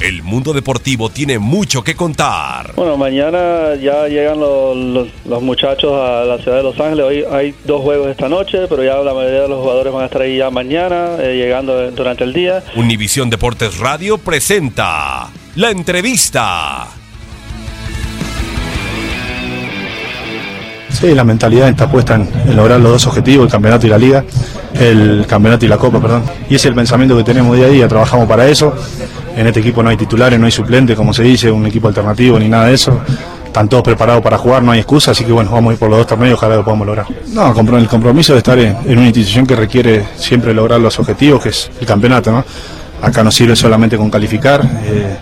El mundo deportivo tiene mucho que contar. Bueno, mañana ya llegan los, los- los muchachos a la ciudad de Los Ángeles. Hoy hay dos juegos esta noche, pero ya la mayoría de los jugadores van a estar ahí ya mañana, eh, llegando durante el día. Univisión Deportes Radio presenta la entrevista. Sí, la mentalidad está puesta en, en lograr los dos objetivos, el campeonato y la liga, el campeonato y la copa, perdón. Y ese es el pensamiento que tenemos día a día, trabajamos para eso. En este equipo no hay titulares, no hay suplentes, como se dice, un equipo alternativo ni nada de eso. Están todos preparados para jugar, no hay excusa, así que bueno, vamos a ir por los dos torneos, ojalá lo podamos lograr. No, el compromiso de estar en, una institución que requiere siempre lograr los objetivos, que es el campeonato, ¿no? Acá no sirve solamente con calificar, eh,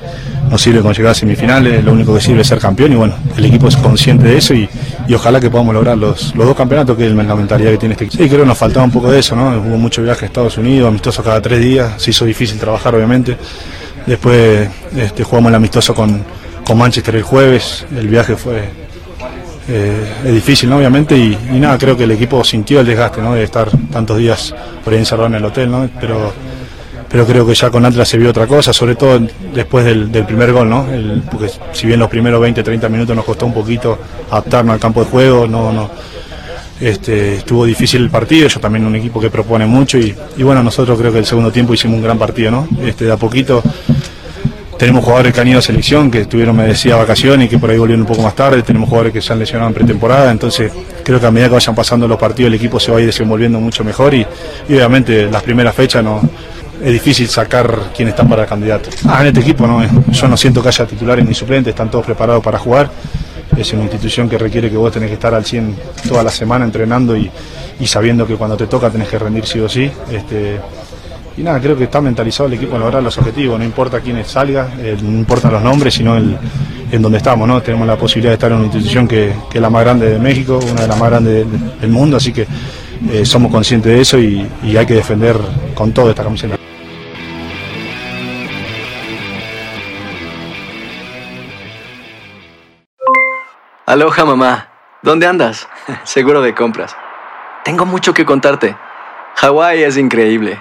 no sirve con llegar a semifinales, lo único que sirve es ser campeón y bueno, el equipo es consciente de eso y, ojalá que podamos lograr los, los dos campeonatos, que es la mentalidad que tiene este equipo. Sí, creo que nos faltaba un poco de eso, ¿no? Hubo mucho viaje a Estados Unidos, amistoso cada tres días, se hizo difícil trabajar obviamente. Después este, jugamos el amistoso con, con Manchester el jueves, el viaje fue eh, difícil, ¿no? obviamente, y, nada, creo que el equipo sintió el desgaste ¿no? de estar tantos días por ahí encerrado en el hotel, ¿no? pero, pero creo que ya con Atlas se vio otra cosa, sobre todo después del, del primer gol, ¿no? Porque si bien los primeros 20, 30 minutos nos costó un poquito adaptarnos al campo de juego, no, no, este, estuvo difícil el partido, ellos también un equipo que propone mucho y, y bueno, nosotros creo que el segundo tiempo hicimos un gran partido, ¿no? Este, de a poquito tenemos jugadores que han ido a selección, que tuvieron, me decía, vacaciones y que por ahí volvieron un poco más tarde, tenemos jugadores que se han lesionado en pretemporada, entonces creo que a medida que vayan pasando los partidos el equipo se va a ir desenvolviendo mucho mejor y, obviamente las primeras fechas no es difícil sacar quién está para candidato. Ah, en este equipo no, yo no siento que haya titulares ni suplentes, están todos preparados para jugar. Es una institución que requiere que vos tenés que estar al 100 toda la semana entrenando y, y sabiendo que cuando te toca tenés que rendir sí o sí. Este, y nada, creo que está mentalizado el equipo en lograr los objetivos, no importa quién salga, eh, no importan los nombres, sino el, en donde estamos, ¿no? Tenemos la posibilidad de estar en una institución que, que es la más grande de México, una de las más grandes del, mundo, así que eh, somos conscientes de eso y, y hay que defender con todo esta camiseta. Aloha mamá. ¿Dónde andas? Seguro de compras. Tengo mucho que contarte. Hawái es increíble.